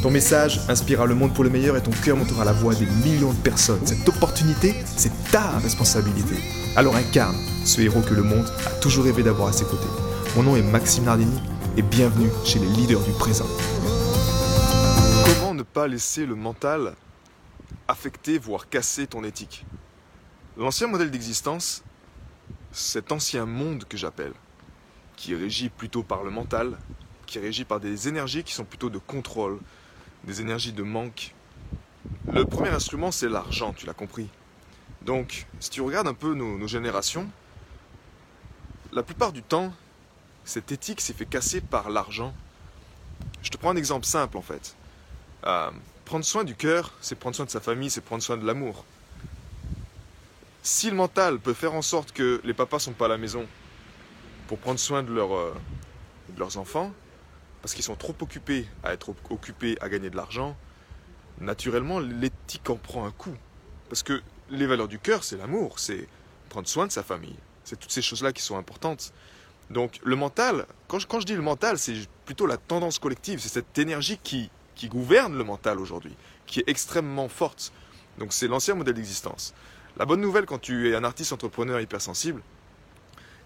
Ton message inspirera le monde pour le meilleur et ton cœur montera la voix des millions de personnes. Cette opportunité, c'est ta responsabilité. Alors incarne ce héros que le monde a toujours rêvé d'avoir à ses côtés. Mon nom est Maxime Nardini et bienvenue chez les leaders du présent. Comment ne pas laisser le mental affecter, voire casser ton éthique? L'ancien modèle d'existence, cet ancien monde que j'appelle, qui est régi plutôt par le mental, qui est régi par des énergies qui sont plutôt de contrôle, des énergies de manque. Le premier instrument, c'est l'argent, tu l'as compris. Donc, si tu regardes un peu nos, générations, la plupart du temps, cette éthique s'est fait casser par l'argent. Je te prends un exemple simple en fait. Euh, prendre soin du cœur, c'est prendre soin de sa famille, c'est prendre soin de l'amour. Si le mental peut faire en sorte que les papas sont pas à la maison pour prendre soin de, euh, de leurs enfants, parce qu'ils sont trop occupés à être occupés à gagner de l'argent, naturellement, l'éthique en prend un coup. Parce que les valeurs du cœur, c'est l'amour, c'est prendre soin de sa famille. C'est toutes ces choses-là qui sont importantes. Donc le mental, quand je, dis le mental, c'est plutôt la tendance collective, c'est cette énergie qui, qui gouverne le mental aujourd'hui, qui est extrêmement forte. Donc c'est l'ancien modèle d'existence. La bonne nouvelle quand tu es un artiste entrepreneur hypersensible,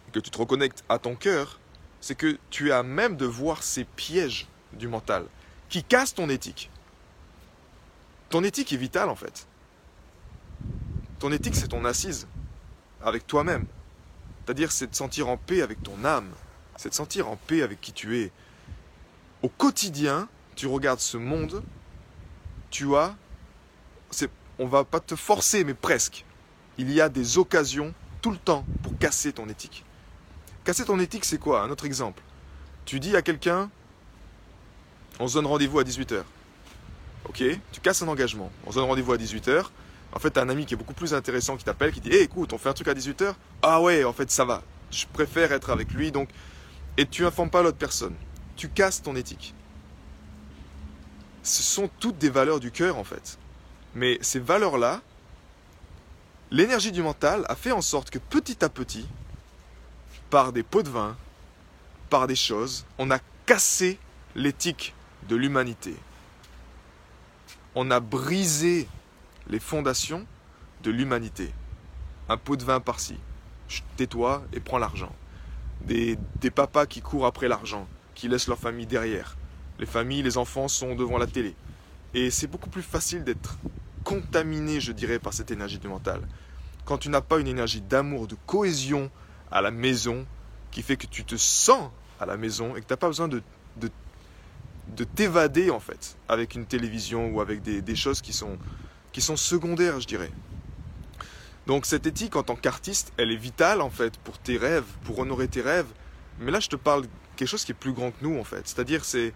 et que tu te reconnectes à ton cœur, c'est que tu as même de voir ces pièges du mental qui cassent ton éthique. Ton éthique est vitale en fait. Ton éthique, c'est ton assise avec toi-même. C'est-à-dire, c'est de sentir en paix avec ton âme. C'est de sentir en paix avec qui tu es. Au quotidien, tu regardes ce monde, tu as. On va pas te forcer, mais presque. Il y a des occasions tout le temps pour casser ton éthique. Casser ton éthique, c'est quoi Un autre exemple. Tu dis à quelqu'un, on se donne rendez-vous à 18h. Ok Tu casses un engagement. On se donne rendez-vous à 18h. En fait, tu as un ami qui est beaucoup plus intéressant qui t'appelle, qui dit hey, écoute, on fait un truc à 18h Ah ouais, en fait, ça va. Je préfère être avec lui. donc Et tu informes pas l'autre personne. Tu casses ton éthique. Ce sont toutes des valeurs du cœur, en fait. Mais ces valeurs-là, l'énergie du mental a fait en sorte que petit à petit, par des pots de vin, par des choses, on a cassé l'éthique de l'humanité. On a brisé les fondations de l'humanité. Un pot de vin par-ci. Tais-toi et prends l'argent. Des, des papas qui courent après l'argent, qui laissent leur famille derrière. Les familles, les enfants sont devant la télé. Et c'est beaucoup plus facile d'être contaminé, je dirais, par cette énergie du mental. Quand tu n'as pas une énergie d'amour, de cohésion, à la maison qui fait que tu te sens à la maison et que tu n'as pas besoin de, de, t'évader en fait avec une télévision ou avec des, choses qui sont, qui sont secondaires, je dirais. Donc cette éthique en tant qu'artiste, elle est vitale en fait pour tes rêves, pour honorer tes rêves. Mais là, je te parle quelque chose qui est plus grand que nous en fait. C'est-à-dire, c'est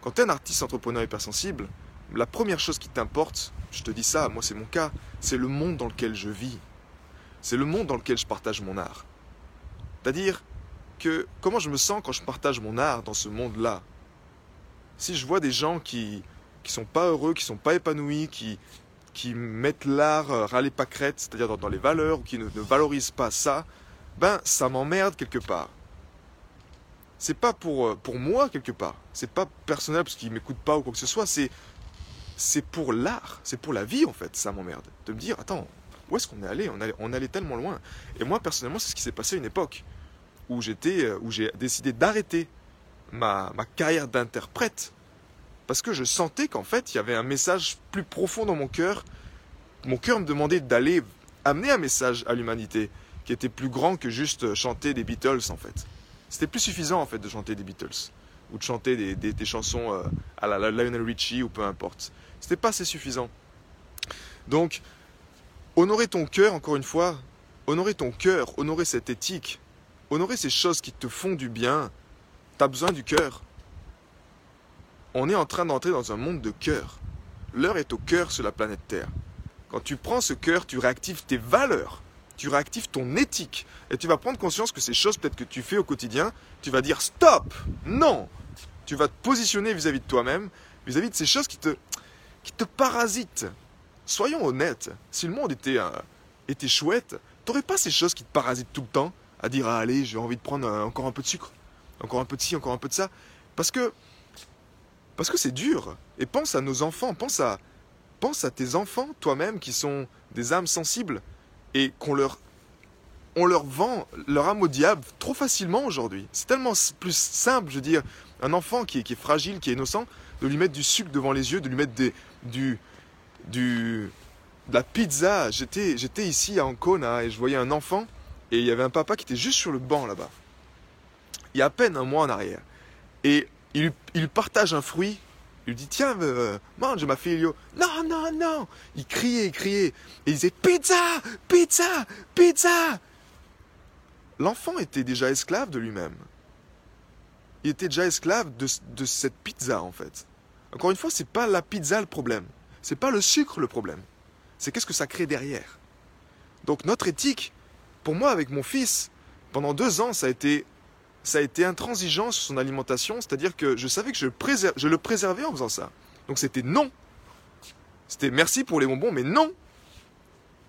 quand tu es un artiste entrepreneur hypersensible, la première chose qui t'importe, je te dis ça, moi c'est mon cas, c'est le monde dans lequel je vis. C'est le monde dans lequel je partage mon art. C'est-à-dire que comment je me sens quand je partage mon art dans ce monde-là? Si je vois des gens qui qui sont pas heureux, qui sont pas épanouis, qui qui mettent l'art euh, râler pas crête, c'est-à-dire dans, les valeurs, ou qui ne, valorisent pas ça, ben ça m'emmerde quelque part. C'est pas pour, euh, pour moi quelque part. C'est pas personnel parce qu'ils m'écoutent pas ou quoi que ce soit. C'est c'est pour l'art, c'est pour la vie en fait. Ça m'emmerde de me dire attends où est-ce qu'on est allé? On, allait on tellement loin. Et moi, personnellement, c'est ce qui s'est passé à une époque où j'étais, euh, où j'ai décidé d'arrêter ma, ma carrière d'interprète parce que je sentais qu'en fait, il y avait un message plus profond dans mon cœur. Mon cœur me demandait d'aller amener un message à l'humanité qui était plus grand que juste chanter des Beatles en fait. C'était plus suffisant en fait de chanter des Beatles ou de chanter des, des, chansons euh, à la Lionel Richie ou peu importe. C'était pas assez suffisant. Donc, Honorer ton cœur, encore une fois, honorer ton cœur, honorer cette éthique, honorer ces choses qui te font du bien, tu as besoin du cœur. On est en train d'entrer dans un monde de cœur. l'heure est au cœur sur la planète Terre. Quand tu prends ce cœur, tu réactives tes valeurs, tu réactives ton éthique, et tu vas prendre conscience que ces choses peut-être que tu fais au quotidien, tu vas dire stop, non. Tu vas te positionner vis-à-vis de toi-même, vis-à-vis de ces choses qui te, qui te parasitent. Soyons honnêtes, si le monde était, euh, était chouette, t'aurais pas ces choses qui te parasitent tout le temps, à dire ah, allez, j'ai envie de prendre encore un peu de sucre, encore un peu de ci, encore un peu de ça, parce que parce que c'est dur. Et pense à nos enfants, pense à pense à tes enfants toi-même qui sont des âmes sensibles et qu'on leur on leur vend leur âme au diable trop facilement aujourd'hui. C'est tellement plus simple, je veux dire, un enfant qui est, qui est fragile, qui est innocent, de lui mettre du sucre devant les yeux, de lui mettre des, du, du, de la pizza. J'étais, ici à Ancona et je voyais un enfant et il y avait un papa qui était juste sur le banc là-bas. Il y a à peine un mois en arrière. Et il, il partage un fruit. Il lui dit Tiens, euh, mange ma fille. Non, non, non Il criait, il criait. Et il disait Pizza Pizza Pizza L'enfant était déjà esclave de lui-même. Il était déjà esclave de, de cette pizza en fait. Encore une fois, c'est pas la pizza le problème. C'est pas le sucre le problème. C'est qu'est-ce que ça crée derrière. Donc notre éthique, pour moi avec mon fils, pendant deux ans, ça a été, ça a été intransigeant sur son alimentation, c'est-à-dire que je savais que je, je le préservais en faisant ça. Donc c'était non. C'était merci pour les bonbons, mais non.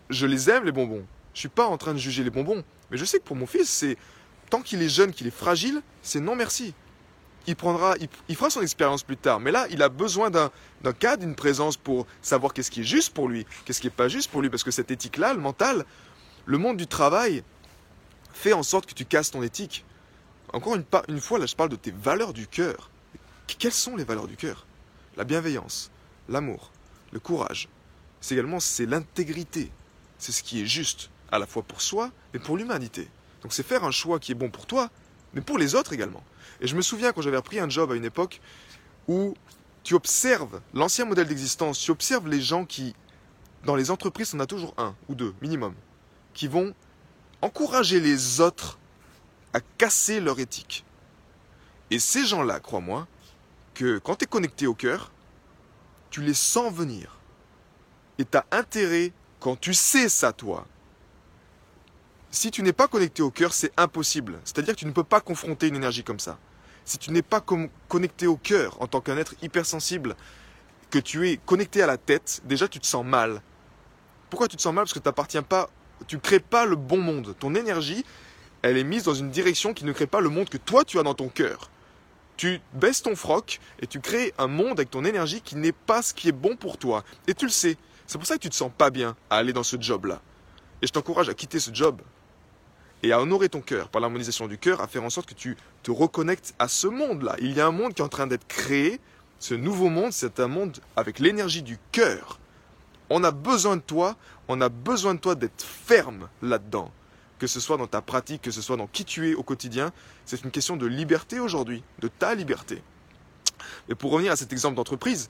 Je les aime les bonbons. Je suis pas en train de juger les bonbons, mais je sais que pour mon fils, c'est tant qu'il est jeune, qu'il est fragile, c'est non merci il, prendra, il, fera son expérience plus tard. Mais là, il a besoin d'un cas, d'une présence pour savoir qu'est-ce qui est juste pour lui, qu'est-ce qui n'est pas juste pour lui. Parce que cette éthique-là, le mental, le monde du travail, fait en sorte que tu casses ton éthique. Encore une, une fois, là, je parle de tes valeurs du cœur. Quelles sont les valeurs du cœur? La bienveillance, l'amour, le courage. C'est également c'est l'intégrité. C'est ce qui est juste, à la fois pour soi, mais pour l'humanité. Donc c'est faire un choix qui est bon pour toi, mais pour les autres également. Et je me souviens quand j'avais repris un job à une époque où tu observes l'ancien modèle d'existence, tu observes les gens qui, dans les entreprises, on a toujours un ou deux minimum, qui vont encourager les autres à casser leur éthique. Et ces gens-là, crois-moi, que quand tu es connecté au cœur, tu les sens venir. Et tu as intérêt, quand tu sais ça, toi, si tu n'es pas connecté au cœur, c'est impossible. C'est-à-dire que tu ne peux pas confronter une énergie comme ça si tu n'es pas connecté au cœur en tant qu'un être hypersensible, que tu es connecté à la tête, déjà tu te sens mal. Pourquoi tu te sens mal? Parce que tu n'appartiens pas, tu crées pas le bon monde. Ton énergie, elle est mise dans une direction qui ne crée pas le monde que toi tu as dans ton cœur. Tu baisses ton froc et tu crées un monde avec ton énergie qui n'est pas ce qui est bon pour toi. Et tu le sais. C'est pour ça que tu te sens pas bien à aller dans ce job-là. Et je t'encourage à quitter ce job et à honorer ton cœur par l'harmonisation du cœur, à faire en sorte que tu te reconnectes à ce monde-là. Il y a un monde qui est en train d'être créé. Ce nouveau monde, c'est un monde avec l'énergie du cœur. On a besoin de toi, on a besoin de toi d'être ferme là-dedans. Que ce soit dans ta pratique, que ce soit dans qui tu es au quotidien, c'est une question de liberté aujourd'hui, de ta liberté. Et pour revenir à cet exemple d'entreprise,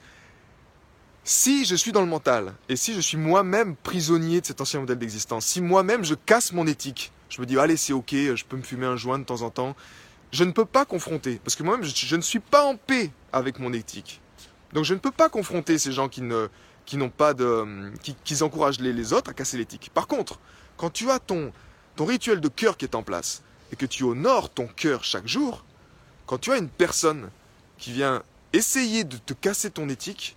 si je suis dans le mental, et si je suis moi-même prisonnier de cet ancien modèle d'existence, si moi-même je casse mon éthique, je me dis, allez, c'est ok, je peux me fumer un joint de temps en temps. Je ne peux pas confronter, parce que moi-même, je, ne suis pas en paix avec mon éthique. Donc je ne peux pas confronter ces gens qui ne, qui n'ont pas de, qui, encouragent les, les, autres à casser l'éthique. Par contre, quand tu as ton, ton rituel de cœur qui est en place et que tu honores ton cœur chaque jour, quand tu as une personne qui vient essayer de te casser ton éthique,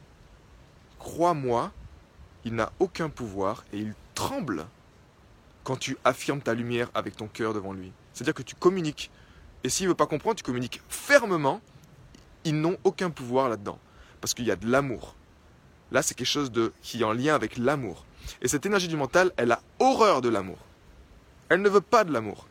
crois-moi, il n'a aucun pouvoir et il tremble quand tu affirmes ta lumière avec ton cœur devant lui. C'est-à-dire que tu communiques. Et s'il ne veut pas comprendre, tu communiques fermement. Ils n'ont aucun pouvoir là-dedans. Parce qu'il y a de l'amour. Là, c'est quelque chose qui est en lien avec l'amour. Et cette énergie du mental, elle a horreur de l'amour. Elle ne veut pas de l'amour.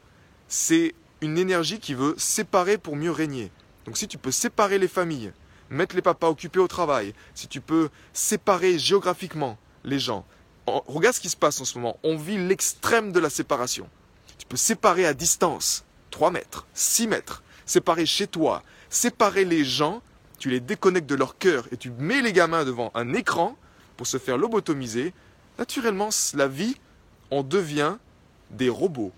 C'est une énergie qui veut séparer pour mieux régner. Donc si tu peux séparer les familles, mettre les papas occupés au travail, si tu peux séparer géographiquement les gens, regarde ce qui se passe en ce moment. On vit l'extrême de la séparation. Tu peux séparer à distance, 3 mètres, 6 mètres, séparer chez toi, séparer les gens, tu les déconnectes de leur cœur et tu mets les gamins devant un écran pour se faire lobotomiser. Naturellement, la vie, on devient des robots.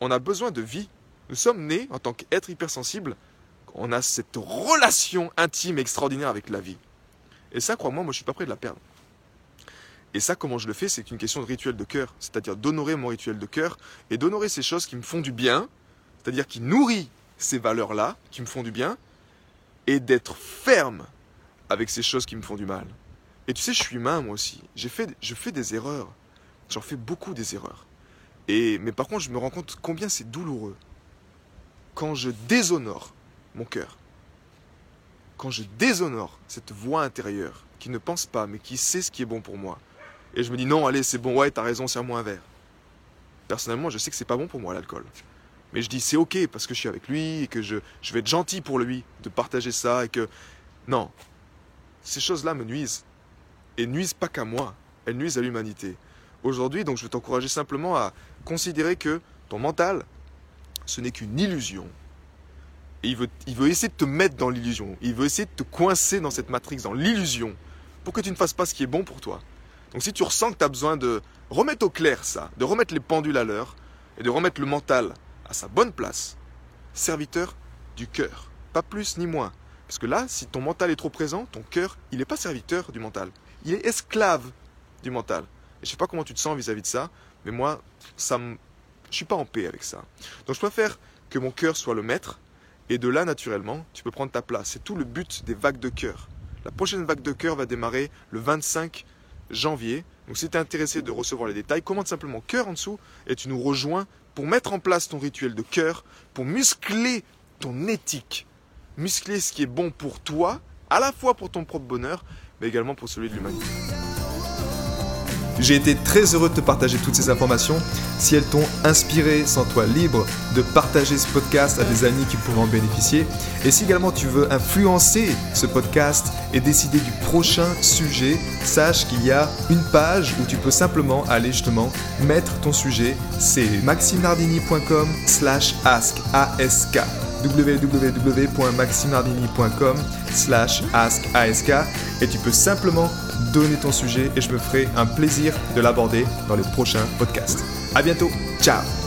On a besoin de vie. Nous sommes nés en tant qu'êtres hypersensibles. On a cette relation intime et extraordinaire avec la vie. Et ça, crois-moi, moi je suis pas prêt de la perdre. Et ça, comment je le fais, c'est une question de rituel de cœur. C'est-à-dire d'honorer mon rituel de cœur et d'honorer ces choses qui me font du bien, c'est-à-dire qui nourrit ces valeurs-là, qui me font du bien, et d'être ferme avec ces choses qui me font du mal. Et tu sais, je suis humain moi aussi. J'ai fait, je fais des erreurs. J'en fais beaucoup des erreurs. Et, mais par contre, je me rends compte combien c'est douloureux quand je déshonore mon cœur. Quand je déshonore cette voix intérieure qui ne pense pas, mais qui sait ce qui est bon pour moi. Et je me dis non, allez, c'est bon, ouais, t'as raison, c'est à moi un verre. Personnellement, je sais que c'est pas bon pour moi l'alcool. Mais je dis c'est ok parce que je suis avec lui et que je, je vais être gentil pour lui de partager ça et que. Non. Ces choses-là me nuisent. Et nuisent pas qu'à moi, elles nuisent à l'humanité. Aujourd'hui, donc je veux t'encourager simplement à considérer que ton mental, ce n'est qu'une illusion. Et il veut, il veut essayer de te mettre dans l'illusion. Il veut essayer de te coincer dans cette matrix, dans l'illusion, pour que tu ne fasses pas ce qui est bon pour toi. Donc si tu ressens que tu as besoin de remettre au clair ça, de remettre les pendules à l'heure, et de remettre le mental à sa bonne place, serviteur du cœur, pas plus ni moins. Parce que là, si ton mental est trop présent, ton cœur, il n'est pas serviteur du mental, il est esclave du mental. Et je sais pas comment tu te sens vis-à-vis de ça, mais moi, ça me... je suis pas en paix avec ça. Donc je préfère que mon cœur soit le maître, et de là, naturellement, tu peux prendre ta place. C'est tout le but des vagues de cœur. La prochaine vague de cœur va démarrer le 25 janvier. Donc si tu es intéressé de recevoir les détails, commande simplement cœur en dessous et tu nous rejoins pour mettre en place ton rituel de cœur, pour muscler ton éthique, muscler ce qui est bon pour toi, à la fois pour ton propre bonheur, mais également pour celui de l'humanité. J'ai été très heureux de te partager toutes ces informations. Si elles t'ont inspiré, sens-toi libre de partager ce podcast à des amis qui pourraient en bénéficier. Et si également tu veux influencer ce podcast et décider du prochain sujet, sache qu'il y a une page où tu peux simplement aller justement mettre ton sujet. C'est maximenardini.com slash ask www.maximardini.com slash ask et tu peux simplement donner ton sujet et je me ferai un plaisir de l'aborder dans les prochains podcasts. À bientôt, ciao